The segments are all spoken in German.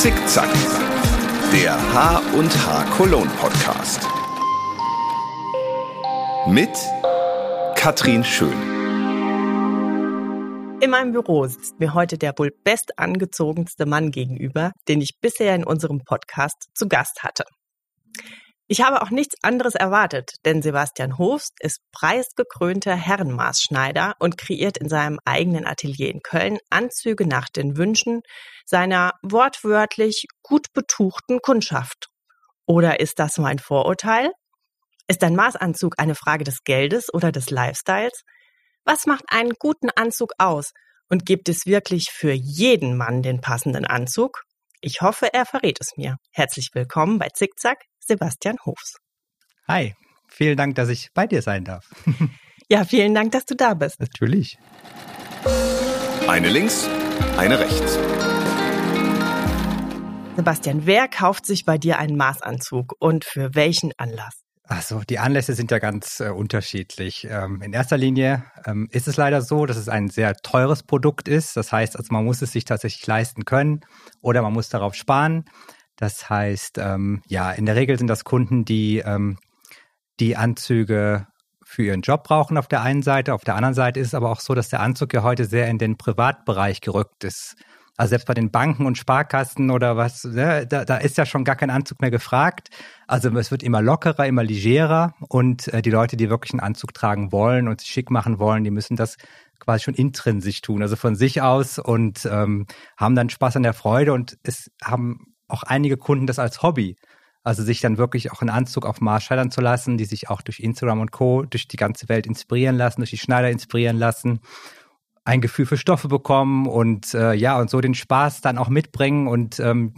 Zickzack, der H und H Cologne Podcast. Mit Katrin Schön. In meinem Büro sitzt mir heute der wohl bestangezogenste Mann gegenüber, den ich bisher in unserem Podcast zu Gast hatte. Ich habe auch nichts anderes erwartet, denn Sebastian Hofst ist preisgekrönter Herrenmaßschneider und kreiert in seinem eigenen Atelier in Köln Anzüge nach den Wünschen seiner wortwörtlich gut betuchten Kundschaft. Oder ist das mein Vorurteil? Ist ein Maßanzug eine Frage des Geldes oder des Lifestyles? Was macht einen guten Anzug aus? Und gibt es wirklich für jeden Mann den passenden Anzug? Ich hoffe, er verrät es mir. Herzlich willkommen bei Zickzack, Sebastian Hofs. Hi, vielen Dank, dass ich bei dir sein darf. ja, vielen Dank, dass du da bist. Natürlich. Eine links, eine rechts. Sebastian, wer kauft sich bei dir einen Maßanzug und für welchen Anlass? Also die Anlässe sind ja ganz äh, unterschiedlich. Ähm, in erster Linie ähm, ist es leider so, dass es ein sehr teures Produkt ist. Das heißt, also man muss es sich tatsächlich leisten können oder man muss darauf sparen. Das heißt, ähm, ja, in der Regel sind das Kunden, die ähm, die Anzüge für ihren Job brauchen auf der einen Seite. Auf der anderen Seite ist es aber auch so, dass der Anzug ja heute sehr in den Privatbereich gerückt ist. Also selbst bei den Banken und Sparkassen oder was, ne, da, da ist ja schon gar kein Anzug mehr gefragt. Also es wird immer lockerer, immer legerer und äh, die Leute, die wirklich einen Anzug tragen wollen und sich schick machen wollen, die müssen das quasi schon intrinsisch tun, also von sich aus und ähm, haben dann Spaß an der Freude und es haben auch einige Kunden das als Hobby. Also sich dann wirklich auch einen Anzug auf Maß scheitern zu lassen, die sich auch durch Instagram und Co. durch die ganze Welt inspirieren lassen, durch die Schneider inspirieren lassen ein Gefühl für Stoffe bekommen und äh, ja, und so den Spaß dann auch mitbringen. Und ähm,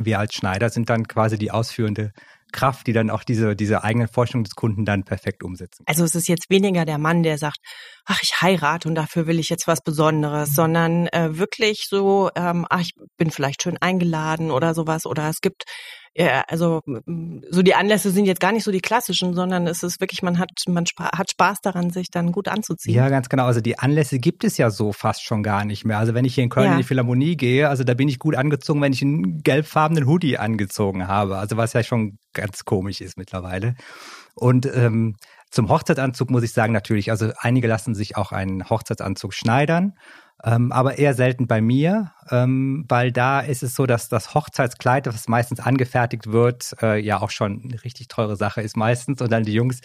wir als Schneider sind dann quasi die ausführende Kraft, die dann auch diese, diese eigene Forschung des Kunden dann perfekt umsetzen. Also es ist jetzt weniger der Mann, der sagt, ach, ich heirate und dafür will ich jetzt was Besonderes, sondern äh, wirklich so, ähm, ach, ich bin vielleicht schön eingeladen oder sowas. Oder es gibt ja, also so die Anlässe sind jetzt gar nicht so die klassischen, sondern es ist wirklich, man hat, man hat Spaß daran, sich dann gut anzuziehen. Ja, ganz genau. Also die Anlässe gibt es ja so fast schon gar nicht mehr. Also wenn ich hier in Köln ja. in die Philharmonie gehe, also da bin ich gut angezogen, wenn ich einen gelbfarbenen Hoodie angezogen habe. Also was ja schon ganz komisch ist mittlerweile. Und ähm, zum Hochzeitsanzug muss ich sagen, natürlich, also einige lassen sich auch einen Hochzeitsanzug schneidern. Ähm, aber eher selten bei mir, ähm, weil da ist es so, dass das Hochzeitskleid, das meistens angefertigt wird, äh, ja auch schon eine richtig teure Sache ist meistens. Und dann die Jungs,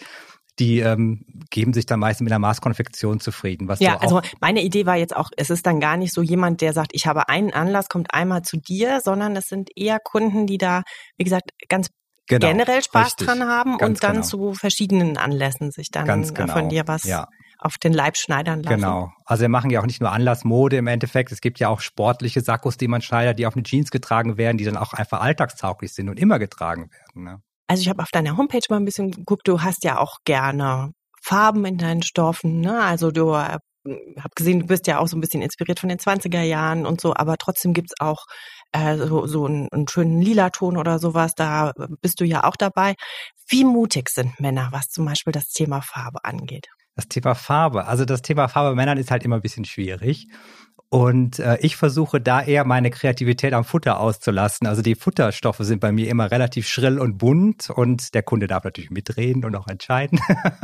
die ähm, geben sich dann meistens mit einer Maßkonfektion zufrieden. Was ja, also meine Idee war jetzt auch, es ist dann gar nicht so jemand, der sagt, ich habe einen Anlass, kommt einmal zu dir, sondern es sind eher Kunden, die da, wie gesagt, ganz Genau, generell Spaß richtig, dran haben und dann genau. zu verschiedenen Anlässen sich dann genau, von dir was ja auf den Leib schneidern lassen. Genau. Also wir machen ja auch nicht nur Anlassmode im Endeffekt. Es gibt ja auch sportliche Sakkos, die man schneidet, die auf eine Jeans getragen werden, die dann auch einfach alltagstauglich sind und immer getragen werden. Ne? Also ich habe auf deiner Homepage mal ein bisschen geguckt, du hast ja auch gerne Farben in deinen Stoffen. Ne? Also du äh, hab gesehen, du bist ja auch so ein bisschen inspiriert von den 20er Jahren und so, aber trotzdem gibt's auch äh, so, so einen, einen schönen Lila-Ton oder sowas, da bist du ja auch dabei. Wie mutig sind Männer, was zum Beispiel das Thema Farbe angeht? Das Thema Farbe. Also das Thema Farbe bei Männern ist halt immer ein bisschen schwierig. Und äh, ich versuche da eher meine Kreativität am Futter auszulassen. Also die Futterstoffe sind bei mir immer relativ schrill und bunt und der Kunde darf natürlich mitreden und auch entscheiden.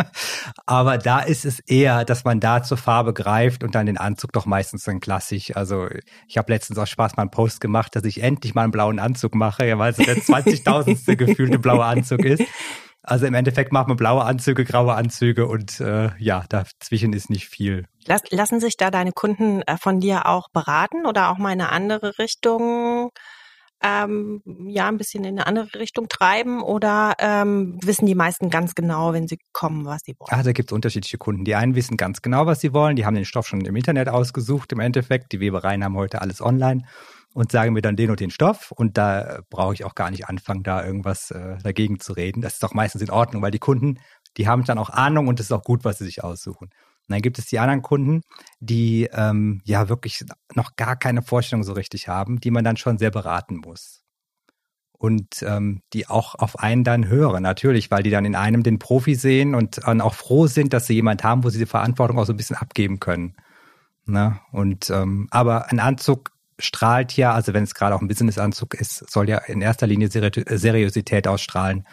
Aber da ist es eher, dass man da zur Farbe greift und dann den Anzug doch meistens dann klassisch. Also ich habe letztens auch Spaß mal einen Post gemacht, dass ich endlich mal einen blauen Anzug mache, weil es der 20.000. gefühlte blaue Anzug ist. Also im Endeffekt macht man blaue Anzüge, graue Anzüge und äh, ja, dazwischen ist nicht viel. Lass, lassen sich da deine Kunden äh, von dir auch beraten oder auch mal in eine andere Richtung, ähm, ja, ein bisschen in eine andere Richtung treiben oder ähm, wissen die meisten ganz genau, wenn sie kommen, was sie wollen? Ah, da gibt es unterschiedliche Kunden. Die einen wissen ganz genau, was sie wollen, die haben den Stoff schon im Internet ausgesucht im Endeffekt. Die Webereien haben heute alles online und sagen mir dann den und den Stoff und da brauche ich auch gar nicht anfangen, da irgendwas äh, dagegen zu reden. Das ist doch meistens in Ordnung, weil die Kunden, die haben dann auch Ahnung und es ist auch gut, was sie sich aussuchen. Und dann gibt es die anderen Kunden, die ähm, ja wirklich noch gar keine Vorstellung so richtig haben, die man dann schon sehr beraten muss. Und ähm, die auch auf einen dann hören, natürlich, weil die dann in einem den Profi sehen und dann auch froh sind, dass sie jemand haben, wo sie die Verantwortung auch so ein bisschen abgeben können. Ne? Und ähm, aber ein Anzug strahlt ja, also wenn es gerade auch ein Businessanzug ist, soll ja in erster Linie Seriosität ausstrahlen.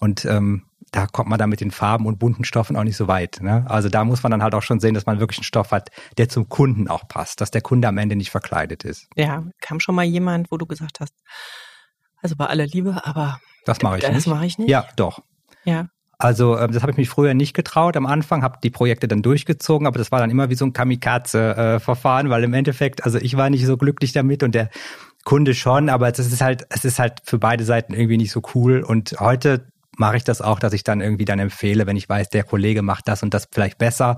Und ähm, da kommt man dann mit den Farben und bunten Stoffen auch nicht so weit. Ne? Also da muss man dann halt auch schon sehen, dass man wirklich einen Stoff hat, der zum Kunden auch passt, dass der Kunde am Ende nicht verkleidet ist. Ja, kam schon mal jemand, wo du gesagt hast, also bei aller Liebe, aber das mache ich das nicht. Das mache ich nicht. Ja, doch. Ja. Also ähm, das habe ich mich früher nicht getraut am Anfang, habe die Projekte dann durchgezogen, aber das war dann immer wie so ein Kamikaze-Verfahren, weil im Endeffekt, also ich war nicht so glücklich damit und der Kunde schon, aber es ist halt, es ist halt für beide Seiten irgendwie nicht so cool. Und heute mache ich das auch, dass ich dann irgendwie dann empfehle, wenn ich weiß, der Kollege macht das und das vielleicht besser,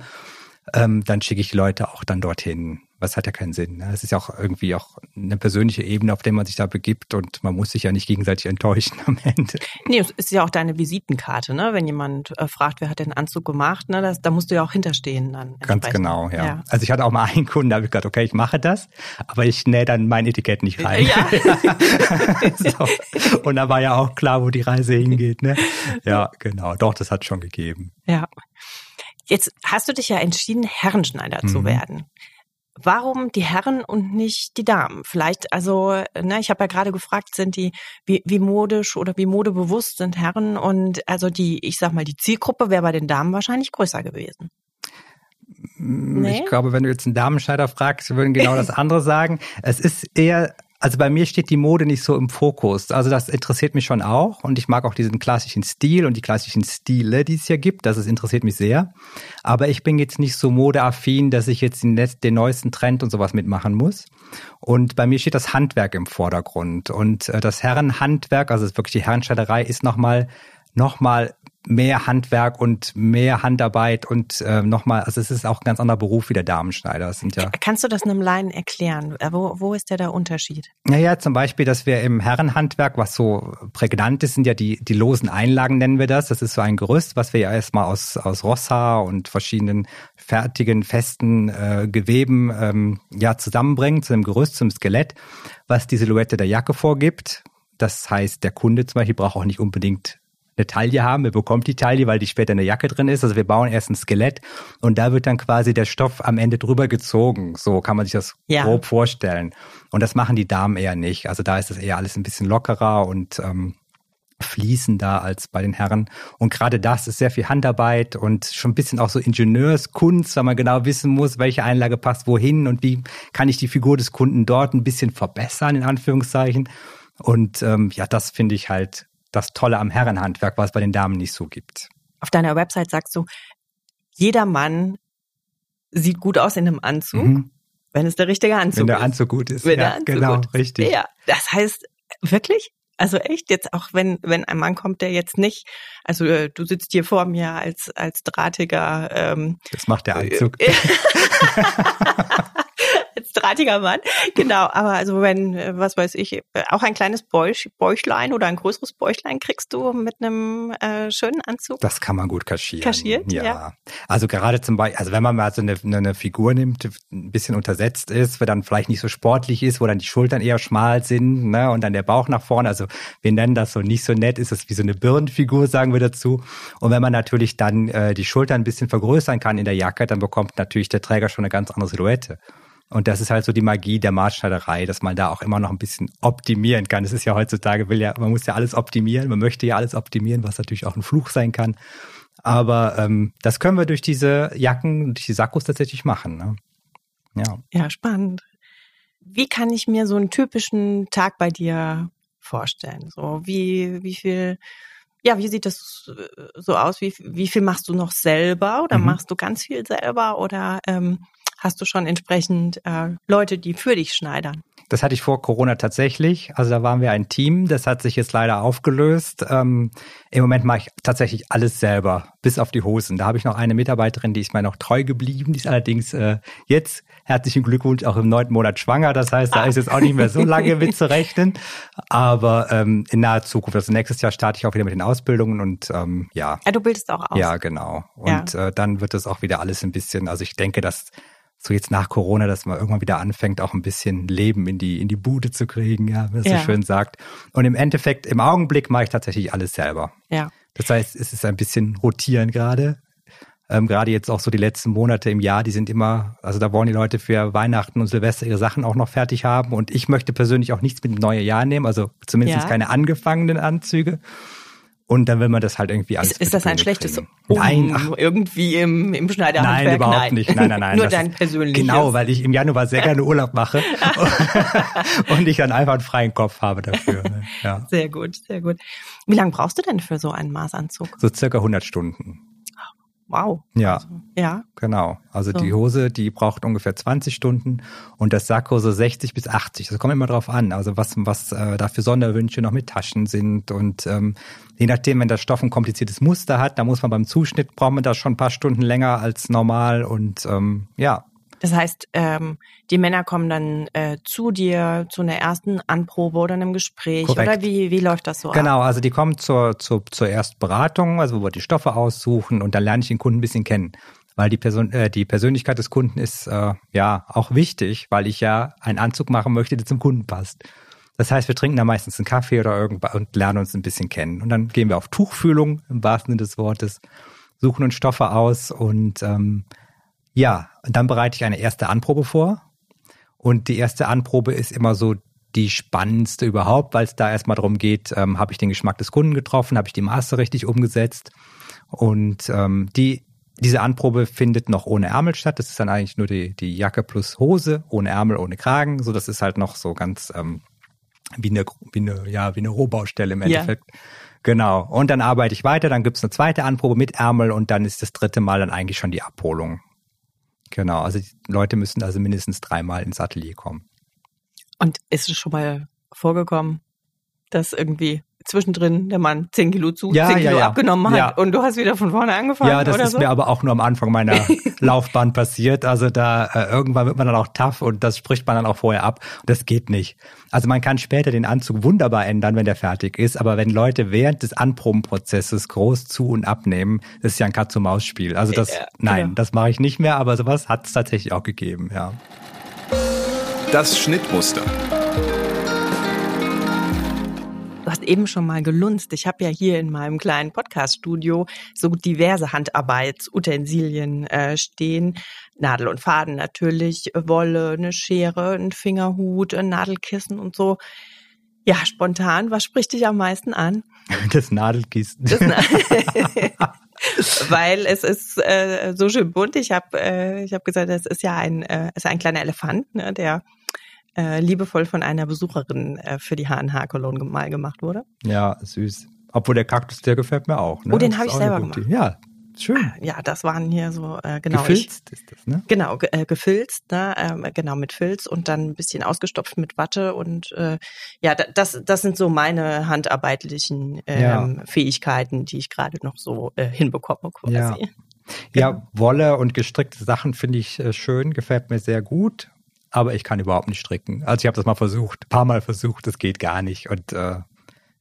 ähm, dann schicke ich Leute auch dann dorthin was hat ja keinen Sinn. Ne? Es ist ja auch irgendwie auch eine persönliche Ebene, auf der man sich da begibt und man muss sich ja nicht gegenseitig enttäuschen am Ende. Nee, es ist ja auch deine Visitenkarte, ne? Wenn jemand äh, fragt, wer hat den Anzug gemacht, ne? Das, da musst du ja auch hinterstehen dann. Ganz genau, ja. ja. Also ich hatte auch mal einen Kunden, da habe ich gesagt, okay, ich mache das, aber ich nähe dann mein Etikett nicht rein. Ja. so. Und da war ja auch klar, wo die Reise hingeht, ne? Ja, genau. Doch, das hat schon gegeben. Ja. Jetzt hast du dich ja entschieden, Herrenschneider mhm. zu werden. Warum die Herren und nicht die Damen? Vielleicht, also, ne, ich habe ja gerade gefragt, sind die, wie, wie modisch oder wie modebewusst sind Herren und also die, ich sag mal, die Zielgruppe wäre bei den Damen wahrscheinlich größer gewesen. Nee? Ich glaube, wenn du jetzt einen Damenschneider fragst, würden genau das andere sagen. Es ist eher also bei mir steht die Mode nicht so im Fokus. Also das interessiert mich schon auch und ich mag auch diesen klassischen Stil und die klassischen Stile, die es hier gibt. Das ist, interessiert mich sehr. Aber ich bin jetzt nicht so modeaffin, dass ich jetzt den, den neuesten Trend und sowas mitmachen muss. Und bei mir steht das Handwerk im Vordergrund. Und äh, das Herrenhandwerk, also wirklich die Herrenschneiderei, ist nochmal noch mal mehr Handwerk und mehr Handarbeit und äh, nochmal, also es ist auch ein ganz anderer Beruf wie der Damenschneider. Das sind ja Kannst du das einem Laien erklären? Äh, wo, wo ist der da Unterschied? Naja, zum Beispiel, dass wir im Herrenhandwerk, was so prägnant ist, sind ja die, die losen Einlagen, nennen wir das. Das ist so ein Gerüst, was wir ja erstmal aus, aus Rosshaar und verschiedenen fertigen, festen äh, Geweben ähm, ja zusammenbringen zu einem Gerüst, zum Skelett, was die Silhouette der Jacke vorgibt. Das heißt, der Kunde zum Beispiel braucht auch nicht unbedingt eine Taille haben. Er bekommt die Taille, weil die später in der Jacke drin ist. Also wir bauen erst ein Skelett und da wird dann quasi der Stoff am Ende drüber gezogen. So kann man sich das ja. grob vorstellen. Und das machen die Damen eher nicht. Also da ist das eher alles ein bisschen lockerer und ähm, fließender als bei den Herren. Und gerade das ist sehr viel Handarbeit und schon ein bisschen auch so Ingenieurskunst, weil man genau wissen muss, welche Einlage passt wohin und wie kann ich die Figur des Kunden dort ein bisschen verbessern, in Anführungszeichen. Und ähm, ja, das finde ich halt das Tolle am Herrenhandwerk, was es bei den Damen nicht so gibt. Auf deiner Website sagst du, jeder Mann sieht gut aus in einem Anzug, mhm. wenn es der richtige Anzug ist. Wenn der Anzug gut ist. Wenn ja, der Anzug genau, gut ist. richtig. Ja, das heißt, wirklich? Also echt jetzt auch wenn wenn ein Mann kommt, der jetzt nicht, also äh, du sitzt hier vor mir als als drahtiger. Ähm, das macht der Anzug. drahtiger Mann. Genau, aber also wenn, äh, was weiß ich, äh, auch ein kleines Bäuch, Bäuchlein oder ein größeres Bäuchlein kriegst du mit einem äh, schönen Anzug. Das kann man gut kaschieren. Kaschiert, ja. ja. Also gerade zum Beispiel, also wenn man mal so eine, eine Figur nimmt, ein bisschen untersetzt ist, wo dann vielleicht nicht so sportlich ist, wo dann die Schultern eher schmal sind, ne, und dann der Bauch nach vorne. Also wir nennen das so nicht so nett, ist es wie so eine Birnenfigur, sagen wir dazu. Und wenn man natürlich dann äh, die Schultern ein bisschen vergrößern kann in der Jacke, dann bekommt natürlich der Träger schon eine ganz andere Silhouette. Und das ist halt so die Magie der Maßschneiderei, dass man da auch immer noch ein bisschen optimieren kann. Es ist ja heutzutage, will ja, man muss ja alles optimieren, man möchte ja alles optimieren, was natürlich auch ein Fluch sein kann. Aber ähm, das können wir durch diese Jacken, durch die Sakkos tatsächlich machen. Ne? Ja. ja, spannend. Wie kann ich mir so einen typischen Tag bei dir vorstellen? So wie, wie viel, ja, wie sieht das so aus? Wie, wie viel machst du noch selber oder mhm. machst du ganz viel selber oder ähm, hast du schon entsprechend äh, Leute, die für dich schneidern? Das hatte ich vor Corona tatsächlich. Also da waren wir ein Team. Das hat sich jetzt leider aufgelöst. Ähm, Im Moment mache ich tatsächlich alles selber, bis auf die Hosen. Da habe ich noch eine Mitarbeiterin, die ist mir noch treu geblieben. Die ist allerdings äh, jetzt herzlichen Glückwunsch auch im neunten Monat schwanger. Das heißt, da ist jetzt auch nicht mehr so lange mit zu rechnen. Aber ähm, in naher Zukunft, also nächstes Jahr starte ich auch wieder mit den Ausbildungen und ähm, ja. Ja, du bildest auch aus. Ja, genau. Und ja. Äh, dann wird es auch wieder alles ein bisschen. Also ich denke, dass so jetzt nach Corona, dass man irgendwann wieder anfängt, auch ein bisschen Leben in die, in die Bude zu kriegen, ja, wie es ja. so schön sagt. Und im Endeffekt, im Augenblick mache ich tatsächlich alles selber. Ja. Das heißt, es ist ein bisschen rotieren gerade. Ähm, gerade jetzt auch so die letzten Monate im Jahr, die sind immer, also da wollen die Leute für Weihnachten und Silvester ihre Sachen auch noch fertig haben. Und ich möchte persönlich auch nichts mit dem neuen Jahr nehmen, also zumindest ja. keine angefangenen Anzüge. Und dann will man das halt irgendwie alles. Ist, ist das ein schlechtes kriegen. Nein, ach, irgendwie im, im Schneiderhandwerk? Nein, überhaupt nein. nicht. Nein, nein, nein. Nur dein persönliches. Genau, weil ich im Januar sehr gerne Urlaub mache und ich dann einfach einen freien Kopf habe dafür. Ne? Ja. Sehr gut, sehr gut. Wie lange brauchst du denn für so einen Maßanzug? So circa 100 Stunden. Wow. Ja. Also, ja. Genau. Also so. die Hose, die braucht ungefähr 20 Stunden und das Sakko so 60 bis 80. Das kommt immer drauf an. Also was, was äh, da für Sonderwünsche noch mit Taschen sind und ähm, je nachdem, wenn der Stoff ein kompliziertes Muster hat, da muss man beim Zuschnitt braucht man da schon ein paar Stunden länger als normal und ähm, ja, das heißt, ähm, die Männer kommen dann äh, zu dir zu einer ersten Anprobe oder einem Gespräch Korrekt. oder wie, wie läuft das so Genau, ab? also die kommen zur, zur, zur Erstberatung, also wo wir die Stoffe aussuchen und dann lerne ich den Kunden ein bisschen kennen. Weil die, Person, äh, die Persönlichkeit des Kunden ist äh, ja auch wichtig, weil ich ja einen Anzug machen möchte, der zum Kunden passt. Das heißt, wir trinken da meistens einen Kaffee oder irgendwas und lernen uns ein bisschen kennen. Und dann gehen wir auf Tuchfühlung im wahrsten Sinne des Wortes, suchen uns Stoffe aus und ähm, ja, dann bereite ich eine erste Anprobe vor. Und die erste Anprobe ist immer so die spannendste überhaupt, weil es da erstmal darum geht, ähm, habe ich den Geschmack des Kunden getroffen, habe ich die Maße richtig umgesetzt. Und ähm, die, diese Anprobe findet noch ohne Ärmel statt. Das ist dann eigentlich nur die, die Jacke plus Hose, ohne Ärmel, ohne Kragen. So, das ist halt noch so ganz ähm, wie eine, wie eine, ja, wie eine Rohbaustelle im Endeffekt. Ja. Genau. Und dann arbeite ich weiter, dann gibt's eine zweite Anprobe mit Ärmel und dann ist das dritte Mal dann eigentlich schon die Abholung. Genau, also die Leute müssen also mindestens dreimal ins Atelier kommen. Und ist es schon mal vorgekommen, dass irgendwie zwischendrin der Mann 10 Kilo zu, ja, 10 Kilo ja, ja. abgenommen hat ja. und du hast wieder von vorne angefangen. Ja, das ist so? mir aber auch nur am Anfang meiner Laufbahn passiert. Also da äh, irgendwann wird man dann auch tough und das spricht man dann auch vorher ab. Und das geht nicht. Also man kann später den Anzug wunderbar ändern, wenn der fertig ist, aber wenn Leute während des Anprobenprozesses groß zu und abnehmen, das ist ja ein Katz-und-Maus-Spiel. Also das, nein, genau. das mache ich nicht mehr, aber sowas hat es tatsächlich auch gegeben, ja. Das Schnittmuster. Du hast eben schon mal gelunzt. Ich habe ja hier in meinem kleinen Podcast-Studio so diverse Handarbeitsutensilien äh, stehen. Nadel und Faden natürlich, Wolle, eine Schere, ein Fingerhut, ein Nadelkissen und so. Ja, spontan, was spricht dich am meisten an? Das Nadelkissen. Das Na Weil es ist äh, so schön bunt. Ich habe äh, ich hab gesagt, es ist ja ein, äh, ist ein kleiner Elefant, ne, der äh, liebevoll von einer Besucherin äh, für die HNH Cologne mal gemacht wurde. Ja, süß. Obwohl der Kaktus, der gefällt mir auch. Ne? Oh, den habe ich selber gemacht. Ja, schön. Ja, das waren hier so, äh, genau. Gefilzt ich, ist das, ne? Genau, ge äh, gefilzt, ne? Ähm, genau, mit Filz und dann ein bisschen ausgestopft mit Watte und äh, ja, das, das sind so meine handarbeitlichen ähm, ja. Fähigkeiten, die ich gerade noch so äh, hinbekomme quasi. Ja. Genau. Ja, Wolle und gestrickte Sachen finde ich äh, schön, gefällt mir sehr gut aber ich kann überhaupt nicht stricken. Also ich habe das mal versucht, paar Mal versucht, das geht gar nicht. Und äh,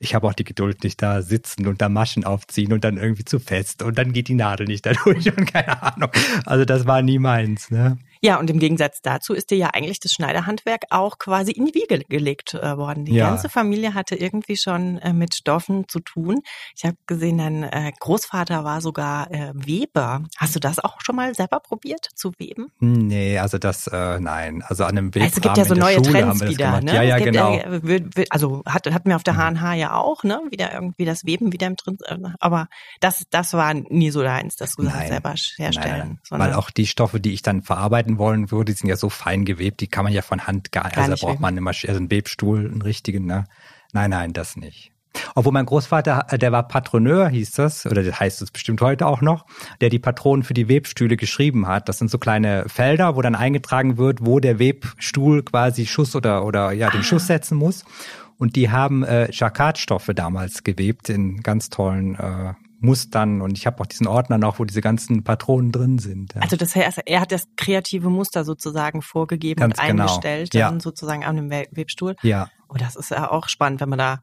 ich habe auch die Geduld nicht da sitzen und da Maschen aufziehen und dann irgendwie zu fest und dann geht die Nadel nicht dadurch und keine Ahnung. Also das war nie meins. Ne? Ja, und im Gegensatz dazu ist dir ja eigentlich das Schneiderhandwerk auch quasi in die Wiege gelegt äh, worden. Die ja. ganze Familie hatte irgendwie schon äh, mit Stoffen zu tun. Ich habe gesehen, dein äh, Großvater war sogar äh, Weber. Hast du das auch schon mal selber probiert zu weben? Nee, also das, äh, nein. Also an einem Webrahmen also Es gibt ja so neue Schule Trends wieder. Ne? Ja, ja, gibt, genau. Äh, also hat, hatten wir auf der HNH ja auch, ne? Wieder irgendwie das Weben wieder im drin. Aber das, das war nie so deins, dass du das selber herstellen. Nein. Weil auch die Stoffe, die ich dann verarbeiten wollen würde, die sind ja so fein gewebt, die kann man ja von Hand gar, gar also da braucht man eine Maschine, also einen Webstuhl, einen richtigen, ne? Nein, nein, das nicht. Obwohl mein Großvater, äh, der war Patroneur, hieß das, oder das heißt es bestimmt heute auch noch, der die Patronen für die Webstühle geschrieben hat. Das sind so kleine Felder, wo dann eingetragen wird, wo der Webstuhl quasi Schuss oder, oder ja, den ah. Schuss setzen muss. Und die haben äh, Jacquardstoffe damals gewebt in ganz tollen äh, Mustern und ich habe auch diesen Ordner noch, wo diese ganzen Patronen drin sind. Ja. Also das heißt, er hat das kreative Muster sozusagen vorgegeben Ganz und genau. eingestellt, genau. dann ja. sozusagen an dem Webstuhl. Ja. Oh, das ist ja auch spannend, wenn man da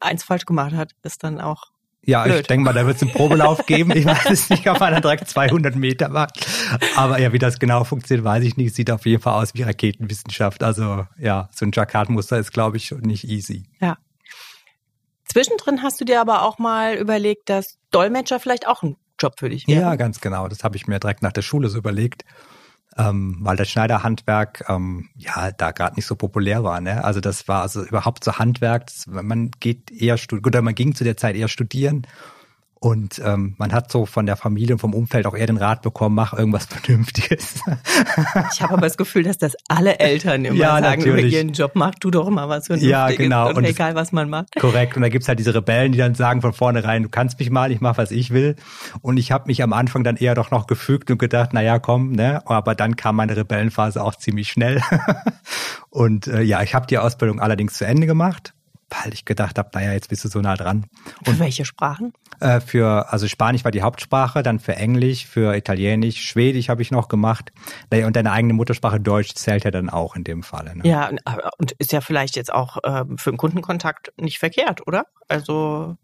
eins falsch gemacht hat, ist dann auch ja, Blöd. ich denke mal, da wird es einen Probelauf geben. Ich weiß es nicht, ob man dann direkt 200 Meter macht. Aber ja, wie das genau funktioniert, weiß ich nicht. Sieht auf jeden Fall aus wie Raketenwissenschaft. Also ja, so ein Jacquard-Muster ist, glaube ich, nicht easy. Ja. Zwischendrin hast du dir aber auch mal überlegt, dass Dolmetscher vielleicht auch ein Traumjob für dich wäre. Ja, ganz genau. Das habe ich mir direkt nach der Schule so überlegt. Ähm, weil das Schneiderhandwerk ähm, ja da gerade nicht so populär war. Ne? Also das war also überhaupt so Handwerk. Das, man geht eher oder man ging zu der Zeit eher studieren und ähm, man hat so von der Familie und vom Umfeld auch eher den Rat bekommen, mach irgendwas Vernünftiges. Ich habe aber das Gefühl, dass das alle Eltern immer ja, sagen natürlich. über ihren Job, mach du doch mal was Vernünftiges. Ja, genau. Und, und egal, was man macht. Korrekt. Und da gibt's halt diese Rebellen, die dann sagen von vornherein, du kannst mich mal, ich mach, was ich will. Und ich habe mich am Anfang dann eher doch noch gefügt und gedacht, na ja, komm, ne? Aber dann kam meine Rebellenphase auch ziemlich schnell. und äh, ja, ich habe die Ausbildung allerdings zu Ende gemacht weil ich gedacht habe, naja, jetzt bist du so nah dran. Und für welche Sprachen? Äh, für, also Spanisch war die Hauptsprache, dann für Englisch, für Italienisch, Schwedisch habe ich noch gemacht. Und deine eigene Muttersprache Deutsch zählt ja dann auch in dem Falle. Ne? Ja, und ist ja vielleicht jetzt auch äh, für einen Kundenkontakt nicht verkehrt, oder? Also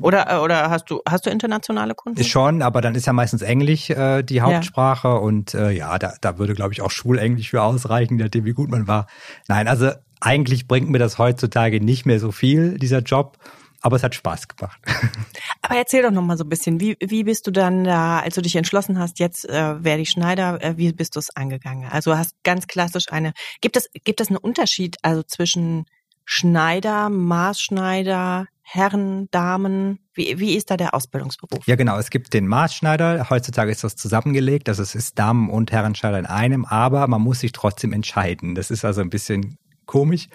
oder, äh, oder hast du, hast du internationale Kunden? Schon, aber dann ist ja meistens Englisch äh, die Hauptsprache ja. und äh, ja, da, da würde, glaube ich, auch Schulenglisch für ausreichen, nachdem wie gut man war. Nein, also eigentlich bringt mir das heutzutage nicht mehr so viel, dieser Job. Aber es hat Spaß gemacht. Aber erzähl doch noch mal so ein bisschen, wie, wie bist du dann da, als du dich entschlossen hast, jetzt äh, werde ich Schneider, äh, wie bist du es angegangen? Also hast ganz klassisch eine, gibt es, gibt es einen Unterschied also zwischen Schneider, Maßschneider, Herren, Damen? Wie, wie ist da der Ausbildungsberuf? Ja, genau. Es gibt den Maßschneider. Heutzutage ist das zusammengelegt. Also es ist Damen- und Herrenschneider in einem, aber man muss sich trotzdem entscheiden. Das ist also ein bisschen komisch.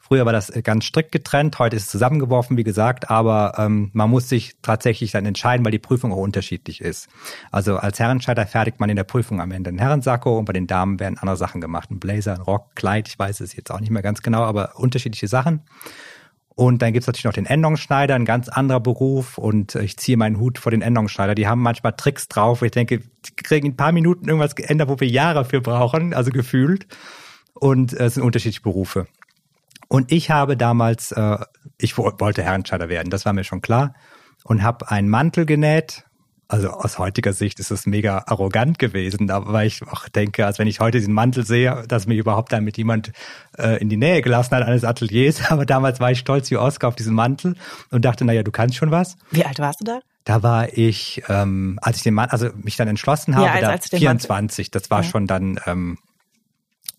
Früher war das ganz strikt getrennt, heute ist es zusammengeworfen, wie gesagt, aber ähm, man muss sich tatsächlich dann entscheiden, weil die Prüfung auch unterschiedlich ist. Also als Herrenscheider fertigt man in der Prüfung am Ende einen Herrensacko und bei den Damen werden andere Sachen gemacht. Ein Blazer, ein Rock, Kleid, ich weiß es jetzt auch nicht mehr ganz genau, aber unterschiedliche Sachen. Und dann gibt's natürlich noch den Endungsschneider, ein ganz anderer Beruf. Und ich ziehe meinen Hut vor den Endungsschneider. Die haben manchmal Tricks drauf, ich denke, die kriegen in ein paar Minuten irgendwas geändert, wo wir Jahre für brauchen, also gefühlt und äh, es sind unterschiedliche Berufe. Und ich habe damals, äh, ich wollte Herrenscheider werden, das war mir schon klar, und habe einen Mantel genäht. Also aus heutiger Sicht ist es mega arrogant gewesen, aber ich auch denke, als wenn ich heute diesen Mantel sehe, dass mich überhaupt damit jemand äh, in die Nähe gelassen hat eines Ateliers. Aber damals war ich stolz wie Oscar auf diesen Mantel und dachte, naja, du kannst schon was. Wie alt warst du da? Da war ich, ähm, als ich den Mann, also mich dann entschlossen habe, ja, als, da als 24. Das war ja. schon dann ähm,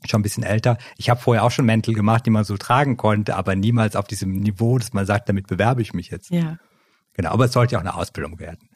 schon ein bisschen älter. Ich habe vorher auch schon Mäntel gemacht, die man so tragen konnte, aber niemals auf diesem Niveau, dass man sagt, damit bewerbe ich mich jetzt. Ja. Genau, aber es sollte ja auch eine Ausbildung werden.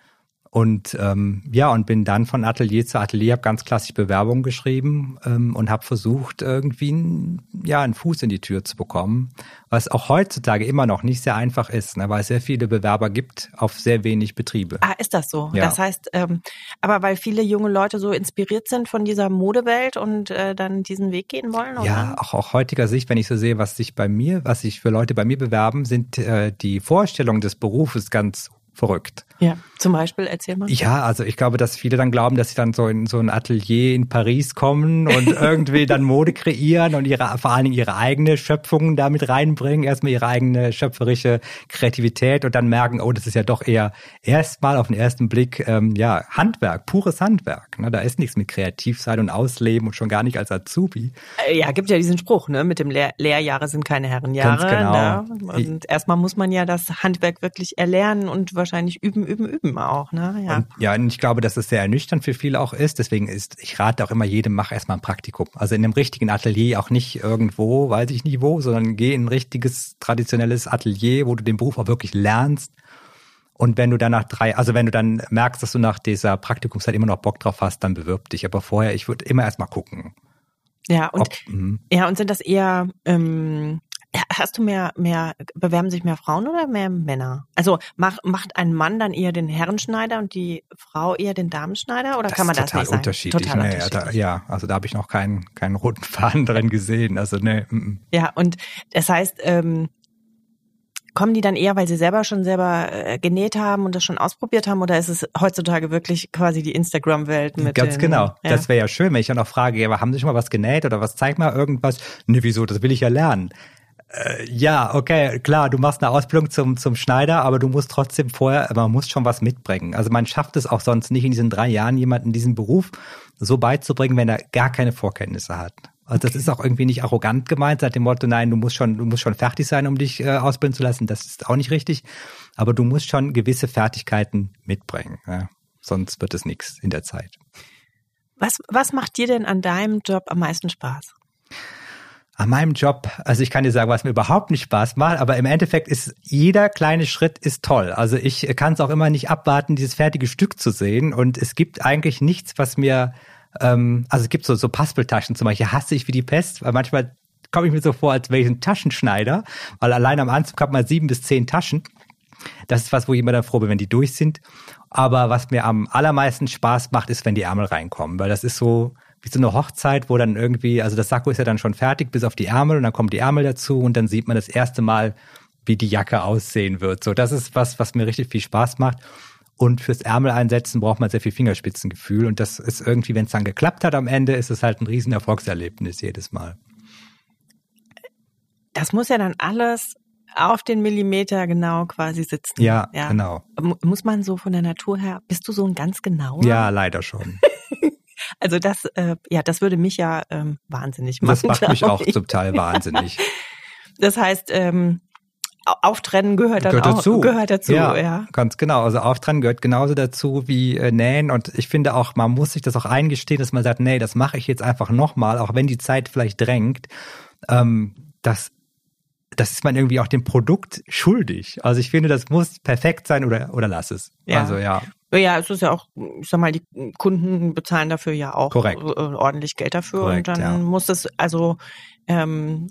Und ähm, ja, und bin dann von Atelier zu Atelier, habe ganz klassisch Bewerbungen geschrieben ähm, und habe versucht, irgendwie ein, ja, einen Fuß in die Tür zu bekommen, was auch heutzutage immer noch nicht sehr einfach ist, ne, weil es sehr viele Bewerber gibt auf sehr wenig Betriebe. Ah, ist das so? Ja. Das heißt, ähm, aber weil viele junge Leute so inspiriert sind von dieser Modewelt und äh, dann diesen Weg gehen wollen? Oder? Ja, auch aus heutiger Sicht, wenn ich so sehe, was sich bei mir, was sich für Leute bei mir bewerben, sind äh, die Vorstellungen des Berufes ganz verrückt. Ja, zum Beispiel, erzähl mal. Ja, also ich glaube, dass viele dann glauben, dass sie dann so in so ein Atelier in Paris kommen und irgendwie dann Mode kreieren und ihre, vor allen Dingen ihre eigene Schöpfung damit reinbringen, erstmal ihre eigene schöpferische Kreativität und dann merken, oh, das ist ja doch eher erstmal auf den ersten Blick, ähm, ja, Handwerk, pures Handwerk. Ne? Da ist nichts mit Kreativsein und Ausleben und schon gar nicht als Azubi. Äh, ja, gibt ja diesen Spruch, ne, mit dem Lehr Lehrjahre sind keine Herrenjahre. Ganz genau. Ne? Und erstmal muss man ja das Handwerk wirklich erlernen und wahrscheinlich üben üben, üben auch, ne? Ja. Und, ja, und ich glaube, dass es sehr ernüchternd für viele auch ist. Deswegen ist, ich rate auch immer jedem, mach erstmal ein Praktikum. Also in einem richtigen Atelier, auch nicht irgendwo, weiß ich nicht wo, sondern geh in ein richtiges, traditionelles Atelier, wo du den Beruf auch wirklich lernst. Und wenn du dann nach drei, also wenn du dann merkst, dass du nach dieser Praktikumszeit immer noch Bock drauf hast, dann bewirb dich. Aber vorher, ich würde immer erstmal gucken. Ja, und, Ob, mhm. ja, und sind das eher ähm, Hast du mehr, mehr, bewerben sich mehr Frauen oder mehr Männer? Also mach, macht ein Mann dann eher den Herrenschneider und die Frau eher den Damenschneider oder das kann man das nicht sagen? Unterschiedlich. Total nee, unterschiedlich. Da, ja, also da habe ich noch keinen, keinen roten Faden drin gesehen. Also ne. Ja, und das heißt, ähm, kommen die dann eher, weil sie selber schon selber äh, genäht haben und das schon ausprobiert haben oder ist es heutzutage wirklich quasi die Instagram-Welt mit Ganz den, genau. Ja. Das wäre ja schön, wenn ich dann auch frage, ja, aber haben Sie schon mal was genäht oder was zeigt mal irgendwas? Ne, wieso, das will ich ja lernen. Äh, ja, okay, klar, du machst eine Ausbildung zum, zum Schneider, aber du musst trotzdem vorher, man muss schon was mitbringen. Also man schafft es auch sonst nicht in diesen drei Jahren, jemanden diesen Beruf so beizubringen, wenn er gar keine Vorkenntnisse hat. Also das ist auch irgendwie nicht arrogant gemeint, seit dem Motto, nein, du musst schon, du musst schon fertig sein, um dich äh, ausbilden zu lassen. Das ist auch nicht richtig. Aber du musst schon gewisse Fertigkeiten mitbringen. Ja. sonst wird es nichts in der Zeit. Was, was macht dir denn an deinem Job am meisten Spaß? An meinem Job, also ich kann dir sagen, was mir überhaupt nicht Spaß macht, aber im Endeffekt ist jeder kleine Schritt ist toll. Also ich kann es auch immer nicht abwarten, dieses fertige Stück zu sehen. Und es gibt eigentlich nichts, was mir, ähm, also es gibt so, so Paspeltaschen zum Beispiel, hasse ich wie die Pest, weil manchmal komme ich mir so vor, als wäre ich ein Taschenschneider, weil allein am Anzug hat man sieben bis zehn Taschen. Das ist was, wo ich immer dann froh bin, wenn die durch sind. Aber was mir am allermeisten Spaß macht, ist, wenn die Ärmel reinkommen, weil das ist so wie so eine Hochzeit, wo dann irgendwie, also das Sakko ist ja dann schon fertig bis auf die Ärmel und dann kommen die Ärmel dazu und dann sieht man das erste Mal, wie die Jacke aussehen wird. So, das ist was, was mir richtig viel Spaß macht. Und fürs Ärmel einsetzen braucht man sehr viel Fingerspitzengefühl. Und das ist irgendwie, wenn es dann geklappt hat am Ende, ist es halt ein riesen Erfolgserlebnis jedes Mal. Das muss ja dann alles auf den Millimeter genau quasi sitzen. Ja, ja, genau. Muss man so von der Natur her, bist du so ein ganz genauer? Ja, leider schon. also das, äh, ja, das würde mich ja ähm, wahnsinnig machen. Das macht mich auch total wahnsinnig. Das heißt, ähm, Auftrennen gehört dann gehört auch dazu. gehört dazu, ja, ja. Ganz genau. Also Auftrennen gehört genauso dazu wie äh, Nähen. Und ich finde auch, man muss sich das auch eingestehen, dass man sagt, nee, das mache ich jetzt einfach nochmal, auch wenn die Zeit vielleicht drängt. Ähm, das das ist man irgendwie auch dem Produkt schuldig. Also ich finde, das muss perfekt sein oder, oder lass es. Ja. Also ja. Ja, es ist ja auch, ich sag mal, die Kunden bezahlen dafür ja auch Korrekt. ordentlich Geld dafür Korrekt, und dann ja. muss es, also ähm,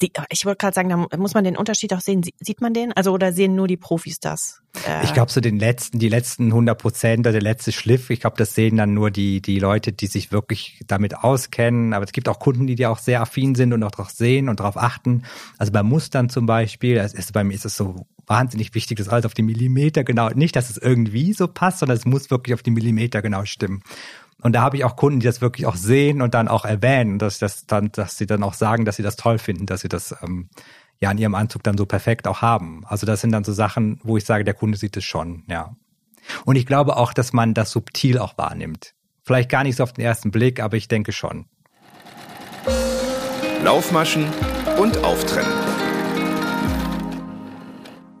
ich wollte gerade sagen, da muss man den Unterschied auch sehen. Sieht man den? Also oder sehen nur die Profis das? Äh ich glaube, so den letzten, die letzten 100 Prozent oder der letzte Schliff, ich glaube, das sehen dann nur die, die Leute, die sich wirklich damit auskennen. Aber es gibt auch Kunden, die, die auch sehr affin sind und auch darauf sehen und darauf achten. Also bei Mustern zum Beispiel, das ist, bei mir ist es so wahnsinnig wichtig, dass alles auf die Millimeter genau, nicht, dass es irgendwie so passt, sondern es muss wirklich auf die Millimeter genau stimmen. Und da habe ich auch Kunden, die das wirklich auch sehen und dann auch erwähnen, dass das dann, dass sie dann auch sagen, dass sie das toll finden, dass sie das ähm, ja in ihrem Anzug dann so perfekt auch haben. Also das sind dann so Sachen, wo ich sage, der Kunde sieht es schon, ja. Und ich glaube auch, dass man das subtil auch wahrnimmt. Vielleicht gar nicht so auf den ersten Blick, aber ich denke schon. Laufmaschen und Auftrennen.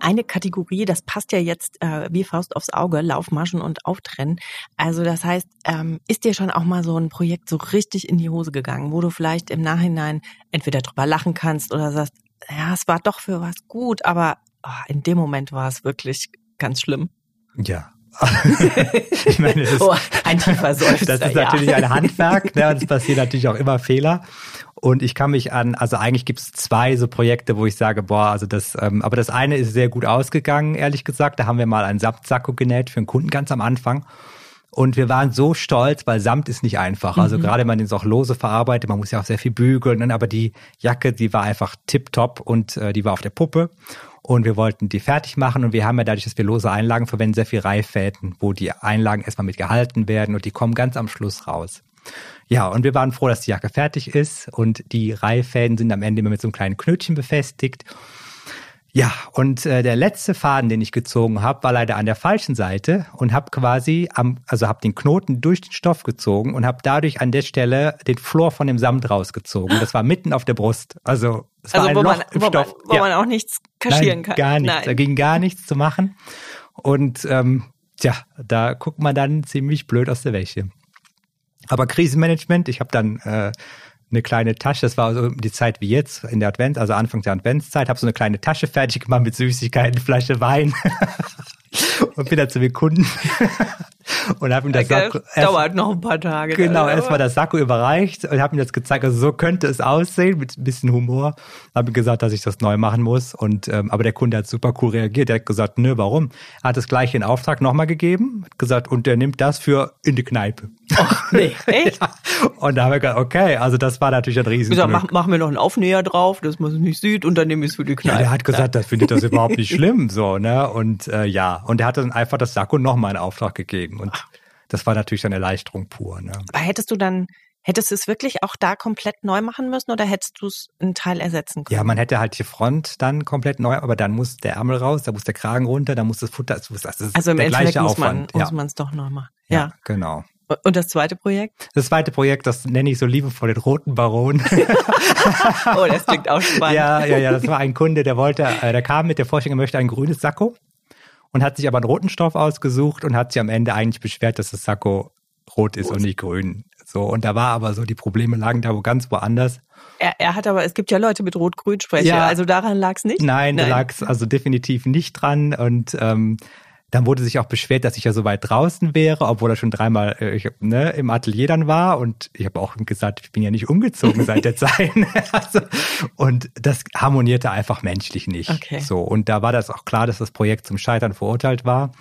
Eine Kategorie, das passt ja jetzt äh, wie Faust aufs Auge, Laufmaschen und Auftrennen. Also das heißt, ähm, ist dir schon auch mal so ein Projekt so richtig in die Hose gegangen, wo du vielleicht im Nachhinein entweder drüber lachen kannst oder sagst, ja, es war doch für was gut, aber oh, in dem Moment war es wirklich ganz schlimm. Ja, ich meine, das ist, oh, ein tiefer Seufzer, Das ist ja. natürlich ein Handwerk, ne, und es passieren natürlich auch immer Fehler. Und ich kann mich an, also eigentlich gibt es zwei so Projekte, wo ich sage, boah, also das, ähm, aber das eine ist sehr gut ausgegangen, ehrlich gesagt. Da haben wir mal einen Samtsacko genäht für einen Kunden ganz am Anfang. Und wir waren so stolz, weil Samt ist nicht einfach. Also Mhm. gerade wenn man den so auch lose verarbeitet, man muss ja auch sehr viel bügeln, ne, aber die Jacke, die war einfach tipptopp und äh, die war auf der Puppe. Und wir wollten die fertig machen und wir haben ja dadurch, dass wir lose Einlagen verwenden, sehr viel Reifäden, wo die Einlagen erstmal mit gehalten werden und die kommen ganz am Schluss raus. Ja, und wir waren froh, dass die Jacke fertig ist und die Reifäden sind am Ende immer mit so einem kleinen Knötchen befestigt. Ja, und äh, der letzte Faden, den ich gezogen habe, war leider an der falschen Seite und habe quasi am, also habe den Knoten durch den Stoff gezogen und habe dadurch an der Stelle den Flor von dem Samt rausgezogen. Das war mitten auf der Brust. Also es war Also ein wo Loch man, im wo, man, Stoff. wo Ja. man auch nichts kaschieren Nein, kann. Gar nichts. Da Nein. ging gar nichts zu machen. Und ähm, tja, da guckt man dann ziemlich blöd aus der Wäsche. Aber Krisenmanagement, ich habe dann äh, eine kleine Tasche, das war so die Zeit wie jetzt in der Advent, also Anfang der Adventszeit, habe so eine kleine Tasche fertig gemacht mit Süßigkeiten, Flasche Wein und bin dann zu den Kunden und habe ihm das Das Sakko, erst- dauert noch ein paar Tage. Genau, erstmal das Sakko überreicht und habe ihm das gezeigt, also so könnte es aussehen, mit ein bisschen Humor. Habe ihm gesagt, dass ich das neu machen muss. Und ähm, aber der Kunde hat super cool reagiert. Er hat gesagt, nö, warum? Er hat das gleiche in Auftrag nochmal gegeben, hat gesagt, und der nimmt das für in die Kneipe. Nee, echt? Ja. Und da haben wir gesagt, okay, also das war natürlich ein Ich Riesenglück. sag, mach, mach mir noch einen Aufnäher drauf, dass man es nicht sieht und dann nehme ich es für die ja, Kneipe. der hat gesagt, das findet das überhaupt nicht schlimm, so, ne? Und äh, ja, und er hat dann einfach das Sakko nochmal in Auftrag gegeben. Und das war natürlich eine Erleichterung pur, ne? Aber hättest du dann, hättest du es wirklich auch da komplett neu machen müssen oder hättest du es einen Teil ersetzen können? Ja, man hätte halt die Front dann komplett neu, aber dann muss der Ärmel raus, da muss der Kragen runter, da muss das Futter, das ist also im der Endeffekt gleiche muss man ja. muss man es doch neu machen. ja, Ja. genau. Und das zweite Projekt? Das zweite Projekt, das nenne ich so liebevoll den roten Baron. Oh, das klingt auch spannend. ja, ja, ja, das war ein Kunde, der wollte, äh, der kam mit der Vorstellung, er möchte ein grünes Sakko. Und hat sich aber einen roten Stoff ausgesucht und hat sich am Ende eigentlich beschwert, dass das Sakko rot ist Rot. und nicht grün. So, und da war aber so, die Probleme lagen da wo ganz woanders. Er, er hat aber, es gibt ja Leute mit Rot-Grün-Sprecher, ja, also daran lag es nicht? Nein, Nein. da lag es also definitiv nicht dran und ähm, dann wurde sich auch beschwert, dass ich ja so weit draußen wäre, obwohl er schon dreimal äh, ich, ne, im Atelier dann war. Und ich habe auch gesagt, ich bin ja nicht umgezogen seit der Zeit. also, und das harmonierte einfach menschlich nicht. Okay. So und da war das auch klar, dass das Projekt zum Scheitern verurteilt war.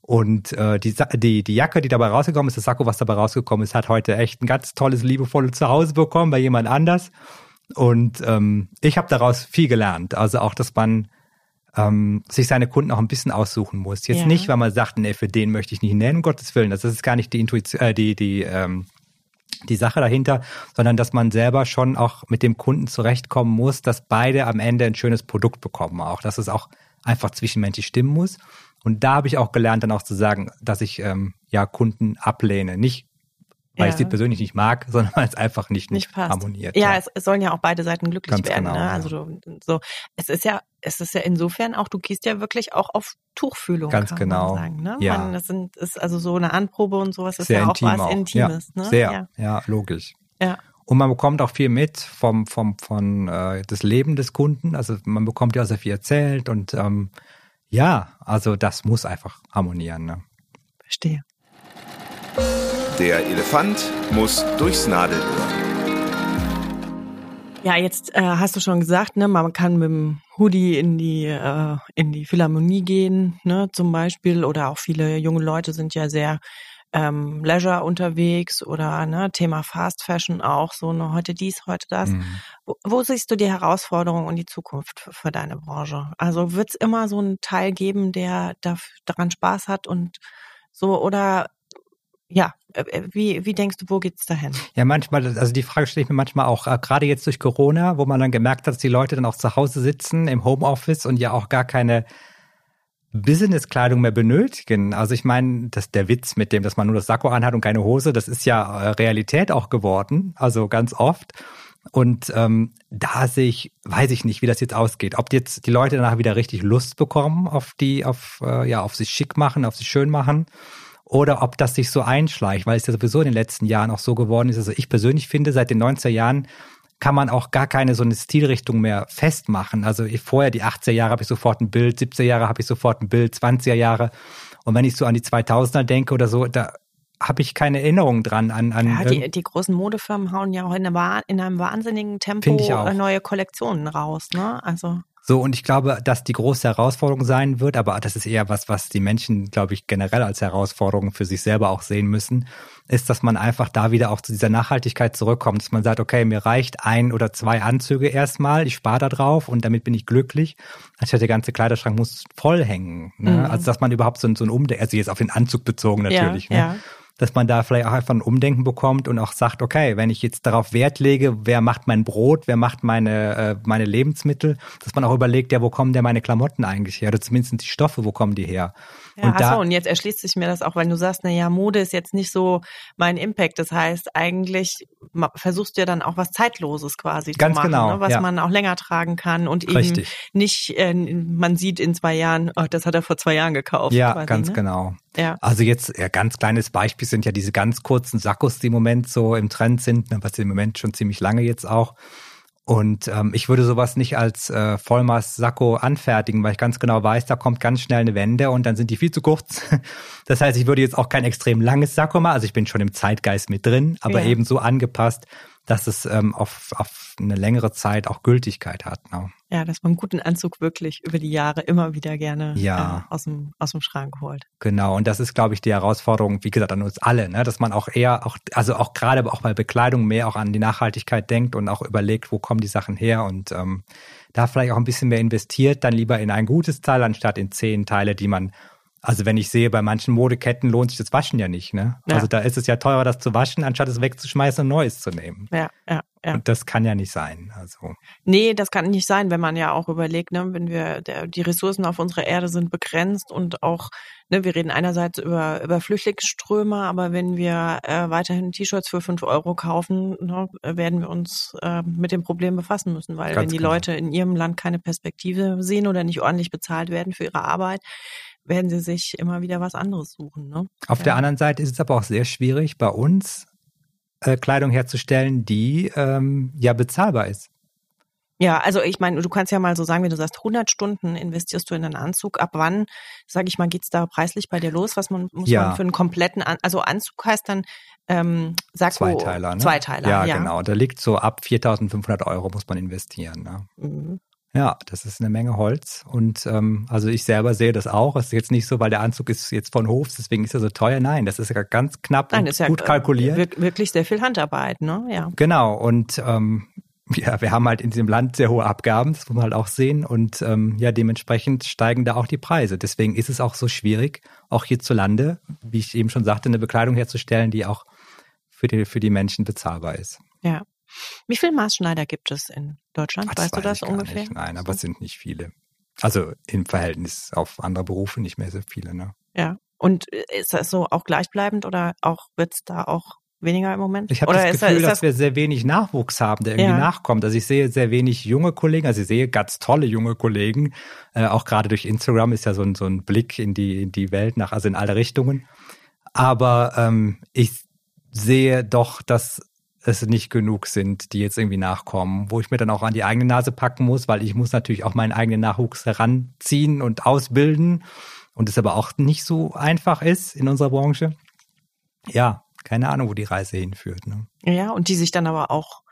Und äh, die, die, die Jacke, die dabei rausgekommen ist, das Sakko, was dabei rausgekommen ist, hat heute echt ein ganz tolles, liebevolles Zuhause bekommen bei jemand anders. Und ähm, ich habe daraus viel gelernt. Also auch, dass man ähm, sich seine Kunden auch ein bisschen aussuchen muss. Jetzt ja. nicht, weil man sagt, nee, für den möchte ich nicht nennen, um Gottes Willen. Das ist gar nicht die Intuition, äh, die, die, ähm, die Sache dahinter, sondern dass man selber schon auch mit dem Kunden zurechtkommen muss, dass beide am Ende ein schönes Produkt bekommen auch, dass es auch einfach zwischenmenschlich stimmen muss. Und da habe ich auch gelernt, dann auch zu sagen, dass ich ähm, ja Kunden ablehne. Nicht weil ja. ich sie persönlich nicht mag, sondern weil es einfach nicht, nicht, nicht harmoniert. Ja, ja. Es, sollen ja auch beide Seiten glücklich Ganz werden. Genau, ne? Also du, so, es ist ja, es ist ja insofern auch, du gehst ja wirklich auch auf Tuchfühlung. Ganz genau. Sagen, ne? Ja. Man, das sind, ist also so eine Anprobe und sowas ist Sehr ja auch was auch. Intimes. Ja, ne? Sehr, ja. ja, logisch. Ja. Und man bekommt auch viel mit vom, vom, von äh, das Leben des Kunden. Also man bekommt ja sehr viel erzählt und ähm, ja, also das muss einfach harmonieren. Ne? Verstehe. Der Elefant muss durchs Nadelöhr. Ja, jetzt äh, hast du schon gesagt, ne, man kann mit dem Hoodie in die äh, in die Philharmonie gehen, ne, zum Beispiel, oder auch viele junge Leute sind ja sehr ähm, Leisure unterwegs oder ne, Thema Fast Fashion auch so, ne, heute dies, heute das. Mhm. Wo, wo, siehst du die Herausforderung und die Zukunft für, für deine Branche? Also wird es immer so einen Teil geben, der da, daran Spaß hat und so, oder ja, äh, äh, wie, wie denkst du, wo geht's dahin? Ja, manchmal, also die Frage stelle ich mir manchmal auch, äh, gerade jetzt durch Corona, wo man dann gemerkt hat, dass die Leute dann auch zu Hause sitzen im Homeoffice und ja auch gar keine Business-Kleidung mehr benötigen. Also ich meine, dass der Witz mit dem, dass man nur das Sakko anhat und keine Hose, das ist ja Realität auch geworden, also ganz oft. Und ähm, da sehe ich, weiß ich nicht, wie das jetzt ausgeht. Ob jetzt die Leute danach wieder richtig Lust bekommen auf die, auf äh, ja, auf sich schick machen, auf sich schön machen oder ob das sich so einschleicht, weil es ja sowieso in den letzten Jahren auch so geworden ist. Also ich persönlich finde, seit den 90er Jahren kann man auch gar keine so eine Stilrichtung mehr festmachen. Also vorher die 80er Jahre habe ich sofort ein Bild, 70er Jahre habe ich sofort ein Bild, 20er Jahre. Und wenn ich so an die 2000er denke oder so, da habe ich keine Erinnerung dran an. an ja, die, die großen Modefirmen hauen ja auch in, in einem wahnsinnigen Tempo neue Kollektionen raus. Ne? Also so, und ich glaube, dass die große Herausforderung sein wird, aber das ist eher was, was die Menschen, glaube ich, generell als Herausforderung für sich selber auch sehen müssen, ist, dass man einfach da wieder auch zu dieser Nachhaltigkeit zurückkommt, dass man sagt, okay, mir reicht ein oder zwei Anzüge erstmal, ich spare da drauf und damit bin ich glücklich, anstatt der ganze Kleiderschrank muss voll hängen. Ne? Mhm. Also, dass man überhaupt so, so ein Umdenken, also jetzt auf den Anzug bezogen natürlich, ja, ne? ja dass man da vielleicht auch einfach ein Umdenken bekommt und auch sagt, okay, wenn ich jetzt darauf Wert lege, wer macht mein Brot, wer macht meine, äh, meine Lebensmittel, dass man auch überlegt, ja, wo kommen denn meine Klamotten eigentlich her? Oder zumindest die Stoffe, wo kommen die her? Ja, und, da, so, und jetzt erschließt sich mir das auch, weil du sagst, na ja, Mode ist jetzt nicht so mein Impact. Das heißt, eigentlich versuchst du ja dann auch was Zeitloses quasi zu machen, genau, ne? was ja. man auch länger tragen kann und eben Richtig. nicht, äh, man sieht in zwei Jahren, oh, das hat er vor zwei Jahren gekauft. Ja, quasi, ganz ne? genau. Ja. Also jetzt ja, ganz kleines Beispiel sind ja diese ganz kurzen Sakkos, die im Moment so im Trend sind, ne, was im Moment schon ziemlich lange jetzt auch. Und ähm, ich würde sowas nicht als äh, Vollmaß-Sakko anfertigen, weil ich ganz genau weiß, da kommt ganz schnell eine Wende und dann sind die viel zu kurz. Das heißt, ich würde jetzt auch kein extrem langes Sakko machen. Also ich bin schon im Zeitgeist mit drin, aber ja. eben so angepasst, dass es ähm, auf, auf eine längere Zeit auch Gültigkeit hat. Ne? Ja, dass man einen guten Anzug wirklich über die Jahre immer wieder gerne ja. äh, aus, dem, aus dem Schrank holt. Genau, und das ist, glaube ich, die Herausforderung, wie gesagt, an uns alle, ne? dass man auch eher, auch, also auch gerade auch bei Bekleidung mehr auch an die Nachhaltigkeit denkt und auch überlegt, wo kommen die Sachen her und ähm, da vielleicht auch ein bisschen mehr investiert, dann lieber in ein gutes Teil, anstatt in zehn Teile, die man also wenn ich sehe, bei manchen Modeketten lohnt sich das Waschen ja nicht, ne? Ja. Also da ist es ja teurer, das zu waschen, anstatt es wegzuschmeißen und Neues zu nehmen. Ja, ja, ja. Und das kann ja nicht sein. Also. Nee, das kann nicht sein, wenn man ja auch überlegt, ne, wenn wir, der, die Ressourcen auf unserer Erde sind begrenzt und auch, ne, wir reden einerseits über, über Flüchtlingsströme, aber wenn wir äh, weiterhin T-Shirts für fünf Euro kaufen, ne, werden wir uns äh, mit dem Problem befassen müssen, weil Ganz wenn die genau. Leute in ihrem Land keine Perspektive sehen oder nicht ordentlich bezahlt werden für ihre Arbeit, werden sie sich immer wieder was anderes suchen. Ne? Auf ja. der anderen Seite ist es aber auch sehr schwierig bei uns äh, Kleidung herzustellen, die ähm, ja bezahlbar ist. Ja, also ich meine, du kannst ja mal so sagen, wenn du sagst, 100 Stunden investierst du in einen Anzug. Ab wann, sage ich mal, geht's da preislich bei dir los? Was man muss Ja. man für einen kompletten, An also Anzug heißt dann ähm, Sakko, Zweiteiler, ne? Zweiteiler, ja, ja. genau. Da liegt so ab 4.500 Euro muss man investieren. Ne? Mhm. Ja, das ist eine Menge Holz. Und ähm, also ich selber sehe das auch. Es ist jetzt nicht so, weil der Anzug ist jetzt von Hofs, deswegen ist er so teuer. Nein, das ist ja ganz knapp Nein, und ist ja gut kalkuliert. wirk- wirklich sehr viel Handarbeit, ne? Ja. Genau, und ähm, ja, wir haben halt in diesem Land sehr hohe Abgaben, das muss man halt auch sehen. Und ähm, ja, dementsprechend steigen da auch die Preise. Deswegen ist es auch so schwierig, auch hierzulande, wie ich eben schon sagte, eine Bekleidung herzustellen, die auch für die, für die Menschen bezahlbar ist. Ja. Wie viele Maßschneider gibt es in Deutschland? Ah, weißt du das ungefähr? Nicht. Nein, aber es sind nicht viele. Also im Verhältnis auf andere Berufe nicht mehr so viele. Ne? Ja. Und äh, ist das so auch gleichbleibend oder auch wird's da auch weniger im Moment? Ich habe das ist, Gefühl, ist dass das wir sehr wenig Nachwuchs haben, der irgendwie Ja. nachkommt. Also ich sehe sehr wenig junge Kollegen, also ich sehe ganz tolle junge Kollegen. Äh, auch gerade durch Instagram ist ja so ein, so ein Blick in die, in die Welt nach, also in alle Richtungen. Aber ähm, ich sehe doch, dass es nicht genug sind, die jetzt irgendwie nachkommen, wo ich mir dann auch an die eigene Nase packen muss, weil ich muss natürlich auch meinen eigenen Nachwuchs heranziehen und ausbilden und es aber auch nicht so einfach ist in unserer Branche. Ja, keine Ahnung, wo die Reise hinführt. Ne? Ja, und die sich dann aber auch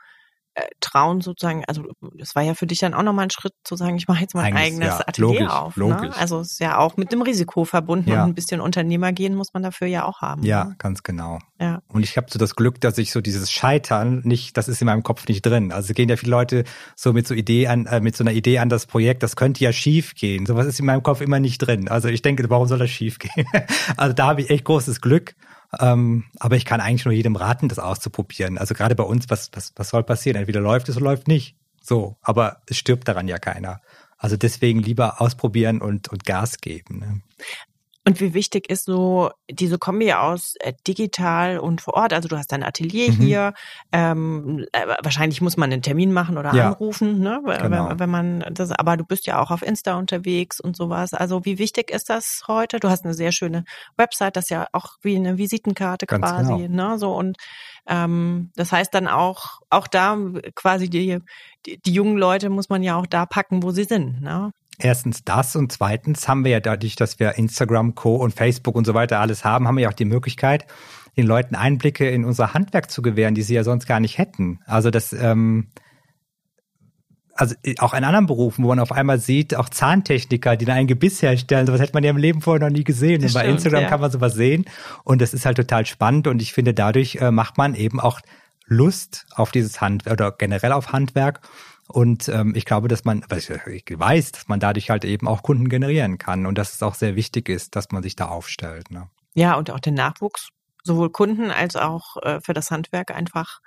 trauen sozusagen, also das war ja für dich dann auch nochmal ein Schritt zu sagen, ich mache jetzt mein Eigenes, eigenes ja, Atelier logisch, auf. logisch. Ne? Also es ist ja auch mit dem Risiko verbunden Ja. und ein bisschen Unternehmer gehen muss man dafür ja auch haben. Ja, Ne? ganz genau. Ja. Und ich habe so das Glück, dass ich so dieses Scheitern nicht, das ist in meinem Kopf nicht drin. Also gehen ja viele Leute so mit so Idee an, äh, mit so einer Idee an das Projekt, das könnte ja schief gehen. Sowas ist in meinem Kopf immer nicht drin. Also ich denke, warum soll das schief gehen? also da habe ich echt großes Glück. Ähm, aber ich kann eigentlich nur jedem raten, das auszuprobieren. Also gerade bei uns, was, was, was soll passieren? Entweder läuft es oder läuft nicht. So, aber es stirbt daran ja keiner. Also deswegen lieber ausprobieren und, und Gas geben. Ne? Und wie wichtig ist so diese Kombi aus äh, digital und vor Ort? Also du hast dein Atelier Mhm. hier. Ähm, äh, wahrscheinlich muss man einen Termin machen oder Ja. anrufen, ne? Wenn- Genau. wenn man das. Aber du bist ja auch auf Insta unterwegs und sowas. Also wie wichtig ist das heute? Du hast eine sehr schöne Website, das ist ja auch wie eine Visitenkarte Ganz quasi, genau. ne? So und ähm, das heißt dann auch auch da quasi die, die die jungen Leute muss man ja auch da packen, wo sie sind, ne? Erstens das und zweitens haben wir ja dadurch, dass wir Instagram, Co. und Facebook und so weiter alles haben, haben wir ja auch die Möglichkeit, den Leuten Einblicke in unser Handwerk zu gewähren, die sie ja sonst gar nicht hätten. Also das, ähm, also auch in anderen Berufen, wo man auf einmal sieht, auch Zahntechniker, die dann ein Gebiss herstellen, sowas hätte man ja im Leben vorher noch nie gesehen. Das und bei stimmt, Instagram ja. kann man sowas sehen und das ist halt total spannend und ich finde, dadurch äh, macht man eben auch Lust auf dieses Handwerk oder generell auf Handwerk. Und ähm, ich glaube, dass man, aber ich weiß, dass man dadurch halt eben auch Kunden generieren kann und dass es auch sehr wichtig ist, dass man sich da aufstellt. Ne? Ja, und auch den Nachwuchs, sowohl Kunden als auch äh, für das Handwerk einfach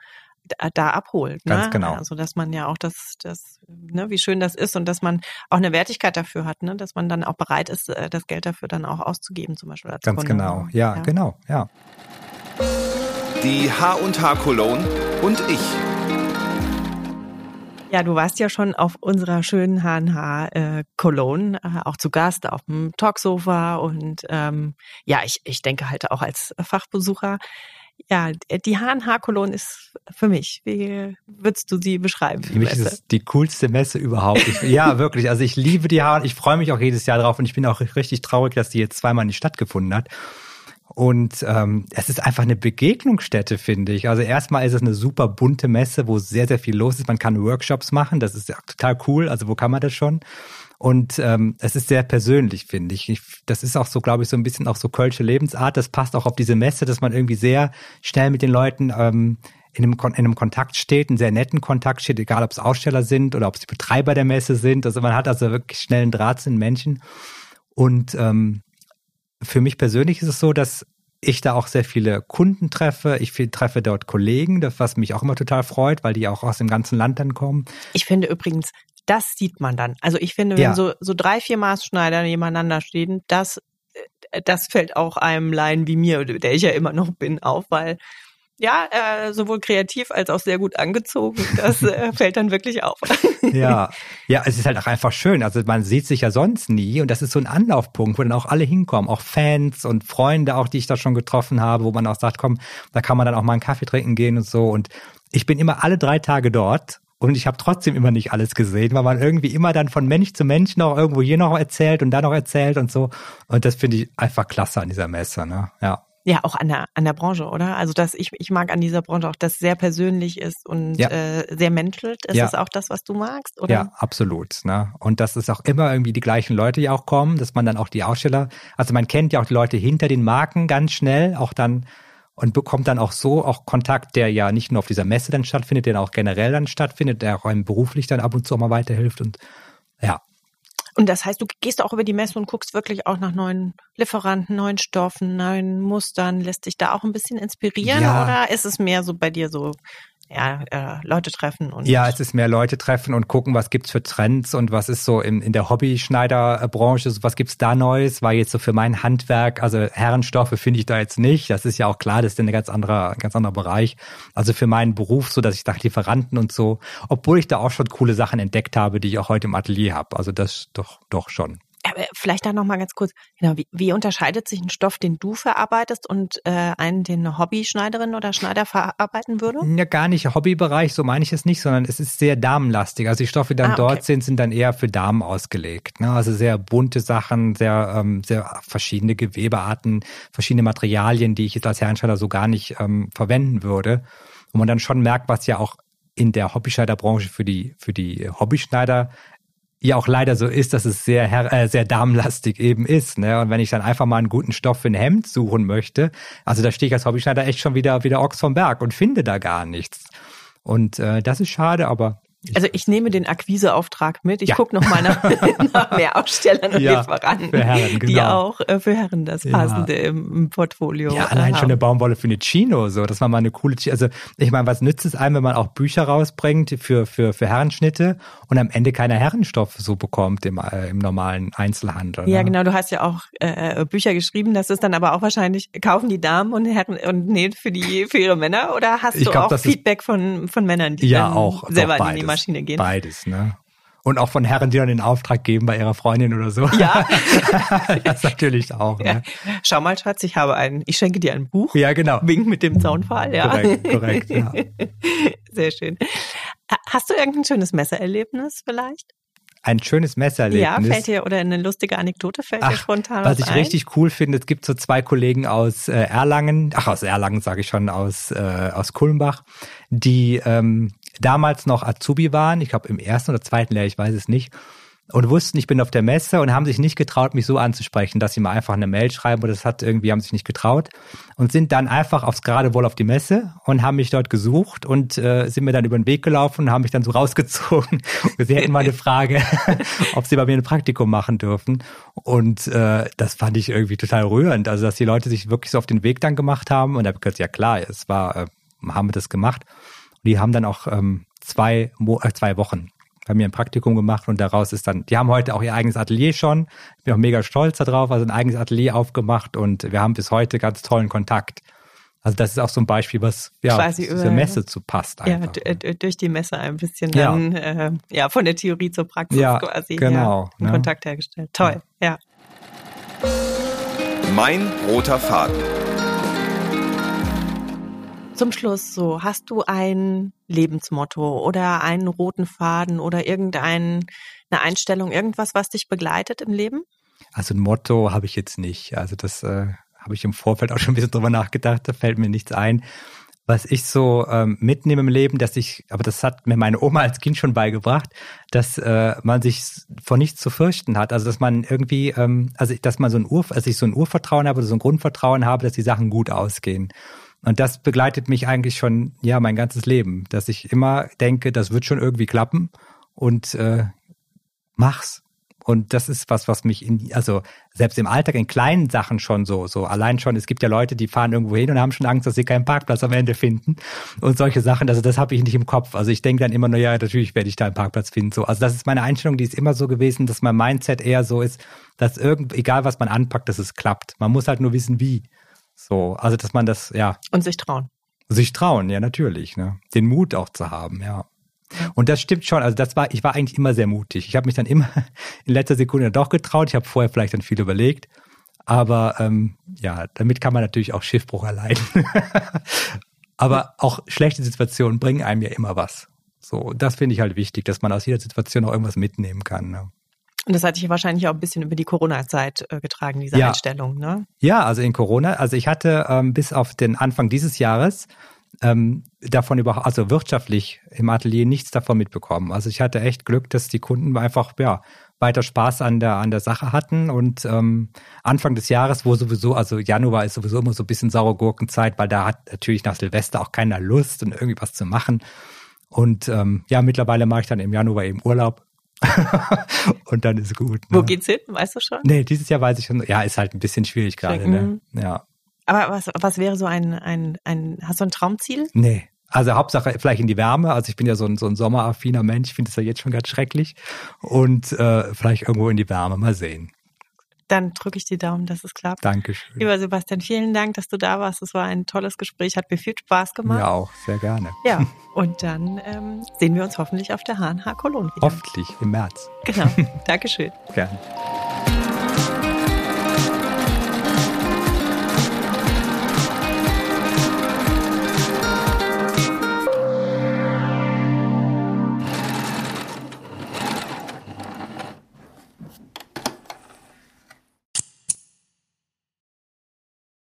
da, da abholt. Ganz ne? genau. Also dass man ja auch das, das, ne, wie schön das ist und dass man auch eine Wertigkeit dafür hat, ne? dass man dann auch bereit ist, äh, das Geld dafür dann auch auszugeben, zum Beispiel als Ganz Kunde. genau. Ja, genau. Ja. Die H&H Cologne und ich. Ja, du warst ja schon auf unserer schönen H&H äh, Cologne äh, auch zu Gast auf dem Talksofa und ähm, ja, ich, ich denke halt auch als Fachbesucher. Ja, die H&H Cologne ist für mich. Wie würdest du sie beschreiben? Für mich ist es die coolste Messe überhaupt. Ich, ja, wirklich. Also ich liebe die Haare. Ich freue mich auch jedes Jahr drauf und ich bin auch richtig traurig, dass die jetzt zweimal nicht stattgefunden hat. Und ähm, es ist einfach eine Begegnungsstätte, finde ich. Also erstmal ist es eine super bunte Messe, wo sehr, sehr viel los ist. Man kann Workshops machen, das ist ja total cool. Also wo kann man das schon? Und ähm, es ist sehr persönlich, finde ich. ich. Das ist auch so, glaube ich, so ein bisschen auch so kölsche Lebensart. Das passt auch auf diese Messe, dass man irgendwie sehr schnell mit den Leuten ähm, in, einem, in einem Kontakt steht, einen sehr netten Kontakt steht, egal ob es Aussteller sind oder ob es die Betreiber der Messe sind. Also man hat also wirklich schnell einen Draht zu den Menschen. Und ähm, für mich persönlich ist es so, dass ich da auch sehr viele Kunden treffe. Ich treffe dort Kollegen, das, was mich auch immer total freut, weil die auch aus dem ganzen Land dann kommen. Ich finde übrigens, das sieht man dann. Also ich finde, wenn Ja. so, so drei, vier Maßschneider nebeneinander stehen, das, äh, das fällt auch einem Laien wie mir, der ich ja immer noch bin, auf, weil ja, äh, sowohl kreativ als auch sehr gut angezogen. Das äh, fällt dann wirklich auf. ja, ja, es ist halt auch einfach schön. Also man sieht sich ja sonst nie und das ist so ein Anlaufpunkt, wo dann auch alle hinkommen, auch Fans und Freunde, auch die ich da schon getroffen habe, wo man auch sagt, komm, da kann man dann auch mal einen Kaffee trinken gehen und so. Und ich bin immer alle drei Tage dort und ich habe trotzdem immer nicht alles gesehen, weil man irgendwie immer dann von Mensch zu Mensch noch irgendwo hier noch erzählt und da noch erzählt und so. Und das finde ich einfach klasse an dieser Messe, ne? Ja. Ja, auch an der, an der Branche, oder? Also dass ich, ich mag an dieser Branche auch, dass sehr persönlich ist und ja. äh, sehr menschelt. Ist ja. das auch das, was du magst, oder? Ja, absolut. Ne? Und dass es auch immer irgendwie die gleichen Leute ja auch kommen, dass man dann auch die Aussteller, also man kennt ja auch die Leute hinter den Marken ganz schnell, auch dann und bekommt dann auch so auch Kontakt, der ja nicht nur auf dieser Messe dann stattfindet, der auch generell dann stattfindet, der auch einem beruflich dann ab und zu auch mal weiterhilft und und das heißt, du gehst auch über die Messe und guckst wirklich auch nach neuen Lieferanten, neuen Stoffen, neuen Mustern. Lässt dich da auch ein bisschen inspirieren ja. oder ist es mehr so bei dir so, ja, äh, Leute treffen und. Ja, es ist mehr Leute treffen und gucken, was gibt's für Trends und was ist so in, in der Hobby-Schneiderbranche, was gibt's da Neues, war jetzt so für mein Handwerk, also Herrenstoffe finde ich da jetzt nicht. Das ist ja auch klar, das ist ein ganz anderer, ganz anderer Bereich. Also für meinen Beruf, so dass ich dachte, Lieferanten und so, obwohl ich da auch schon coole Sachen entdeckt habe, die ich auch heute im Atelier habe. Also das doch, doch schon. Vielleicht da nochmal ganz kurz, genau, wie, wie unterscheidet sich ein Stoff, den du verarbeitest und äh, einen, den eine Hobby-Schneiderin oder Schneider verarbeiten würde? Ja, gar nicht Hobbybereich, so meine ich es nicht, sondern es ist sehr damenlastig. Also die Stoffe, die dann ah, okay. dort sind, sind dann eher für Damen ausgelegt. Ne? Also sehr bunte Sachen, sehr, ähm, sehr verschiedene Gewebearten, verschiedene Materialien, die ich jetzt als Herrenschneider so gar nicht ähm, verwenden würde. Und man dann schon merkt, was ja auch in der Hobbyschneiderbranche für die, für die Hobbyschneider ja auch leider so ist, dass es sehr, äh, sehr damenlastig eben ist. Ne? Und wenn ich dann einfach mal einen guten Stoff für ein Hemd suchen möchte, also da stehe ich als Hobbyschneider echt schon wieder, wieder Ochs vom Berg und finde da gar nichts. Und äh, das ist schade, aber also ich nehme den Akquiseauftrag mit. Ich ja. gucke nochmal nach, nach mehr Ausstellern und ja, Lieferanten, Herren, genau. die auch äh, für Herren das Passende ja. im, im, Portfolio Ja, allein haben. schon eine Baumwolle für eine Chino, so, dass man mal eine coole, also ich meine, was nützt es einem, wenn man auch Bücher rausbringt für, für, für Herrenschnitte und am Ende keine Herrenstoffe so bekommt im, äh, im normalen Einzelhandel. Ne? Ja, genau, du hast ja auch äh, Bücher geschrieben, das ist dann aber auch wahrscheinlich, kaufen die Damen und Herren und nähen für die, für ihre Männer oder hast du glaub, auch Feedback von, von Männern, die ja, auch, selber in die Maschine gehen. Beides, ne? Und auch von Herren, die dann den Auftrag geben bei ihrer Freundin oder so. Ja. das natürlich auch. Ja. Ne? Schau mal, Schatz, ich habe ein, ich schenke dir ein Buch. Ja, genau. Wink mit dem Zaunpfahl, ja. Korrekt, korrekt, ja. Sehr schön. Hast du irgendein schönes Messererlebnis vielleicht? ein schönes Messerlebnis. Ja, fällt dir, oder eine lustige Anekdote fällt ach, dir spontan Was ich ein? richtig cool finde, es gibt so zwei Kollegen aus äh, Erlangen, ach aus Erlangen sage ich schon, aus, äh, aus Kulmbach, die ähm, damals noch Azubi waren, ich glaube im ersten oder zweiten Lehrjahr, ich weiß es nicht, und wussten, ich bin auf der Messe und haben sich nicht getraut, mich so anzusprechen, dass sie mal einfach eine Mail schreiben oder das hat irgendwie, haben sich nicht getraut und sind dann einfach aufs Geradewohl auf die Messe und haben mich dort gesucht und äh, sind mir dann über den Weg gelaufen und haben mich dann so rausgezogen. Sie hätten mal eine Frage, ob sie bei mir ein Praktikum machen dürfen. Und äh, das fand ich irgendwie total rührend. Also, dass die Leute sich wirklich so auf den Weg dann gemacht haben und da habe ich gesagt, ja klar, es war, äh, haben wir das gemacht. Und die haben dann auch ähm, zwei, Mo äh, zwei Wochen bei mir ein Praktikum gemacht und daraus ist dann, die haben heute auch ihr eigenes Atelier schon. Ich bin auch mega stolz darauf, also ein eigenes Atelier aufgemacht und wir haben bis heute ganz tollen Kontakt. Also das ist auch so ein Beispiel, was ja Quasi zur über, Messe zu passt. Einfach. Ja, durch die Messe ein bisschen dann ja, äh, ja von der Theorie zur Praxis ja, quasi genau, ja, ne? Kontakt hergestellt. Toll, ja. Mein roter Faden. Zum Schluss so, hast du ein Lebensmotto oder einen roten Faden oder irgendeine Einstellung, irgendwas, was dich begleitet im Leben? Also ein Motto habe ich jetzt nicht. Also das äh, habe ich im Vorfeld auch schon ein bisschen drüber nachgedacht, da fällt mir nichts ein. Was ich so ähm, mitnehme im Leben, dass ich, aber das hat mir meine Oma als Kind schon beigebracht, dass äh, man sich vor nichts zu fürchten hat. Also dass man irgendwie, ähm, also dass man so ein Ur, also ich so ein Urvertrauen habe oder so ein Grundvertrauen habe, dass die Sachen gut ausgehen. Und das begleitet mich eigentlich schon, ja, mein ganzes Leben, dass ich immer denke, das wird schon irgendwie klappen und äh, mach's. Und das ist was, was mich in, also selbst im Alltag in kleinen Sachen schon so, so allein schon, es gibt ja Leute, die fahren irgendwo hin und haben schon Angst, dass sie keinen Parkplatz am Ende finden und solche Sachen, also das habe ich nicht im Kopf. Also ich denke dann immer nur, ja, natürlich werde ich da einen Parkplatz finden. So, also das ist meine Einstellung, die ist immer so gewesen, dass mein Mindset eher so ist, dass irgend, egal was man anpackt, dass es klappt. Man muss halt nur wissen, wie. So, also dass man das, ja. Und sich trauen. Sich trauen, ja, natürlich, ne? Den Mut auch zu haben, ja. Und das stimmt schon. Also das war, ich war eigentlich immer sehr mutig. Ich habe mich dann immer in letzter Sekunde doch getraut. Ich habe vorher vielleicht dann viel überlegt. Aber ähm, ja, damit kann man natürlich auch Schiffbruch erleiden. Aber auch schlechte Situationen bringen einem ja immer was. So, das finde ich halt wichtig, dass man aus jeder Situation auch irgendwas mitnehmen kann. Ne? Und das hat sich wahrscheinlich auch ein bisschen über die Corona-Zeit äh, getragen, diese Ja. Einstellung, ne? Ja, also in Corona, also ich hatte ähm, bis auf den Anfang dieses Jahres ähm, davon überhaupt, also wirtschaftlich im Atelier nichts davon mitbekommen. Also ich hatte echt Glück, dass die Kunden einfach ja weiter Spaß an der an der Sache hatten und ähm, Anfang des Jahres, wo sowieso, also Januar ist sowieso immer so ein bisschen saure Gurkenzeit, weil da hat natürlich nach Silvester auch keiner Lust und irgendwie was zu machen. Und ähm, ja, mittlerweile mache ich dann im Januar eben Urlaub. und dann ist gut. Ne? Wo geht's hin? Weißt du schon? Nee, dieses Jahr weiß ich schon, ja, ist halt ein bisschen schwierig gerade, ne? Ja. Aber was, was wäre so ein, ein, ein, hast du ein Traumziel? Nee. Also Hauptsache vielleicht in die Wärme. Also ich bin ja so ein, so ein sommeraffiner Mensch. Ich finde es ja jetzt schon ganz schrecklich. Und äh, vielleicht irgendwo in die Wärme. Mal sehen. Dann drücke ich die Daumen, dass es klappt. Dankeschön. Lieber Sebastian, vielen Dank, dass du da warst. Es war ein tolles Gespräch, hat mir viel Spaß gemacht. Ja, auch. Sehr gerne. Ja, und dann ähm, sehen wir uns hoffentlich auf der HNH Cologne wieder. Hoffentlich im März. Genau. Dankeschön. Gerne.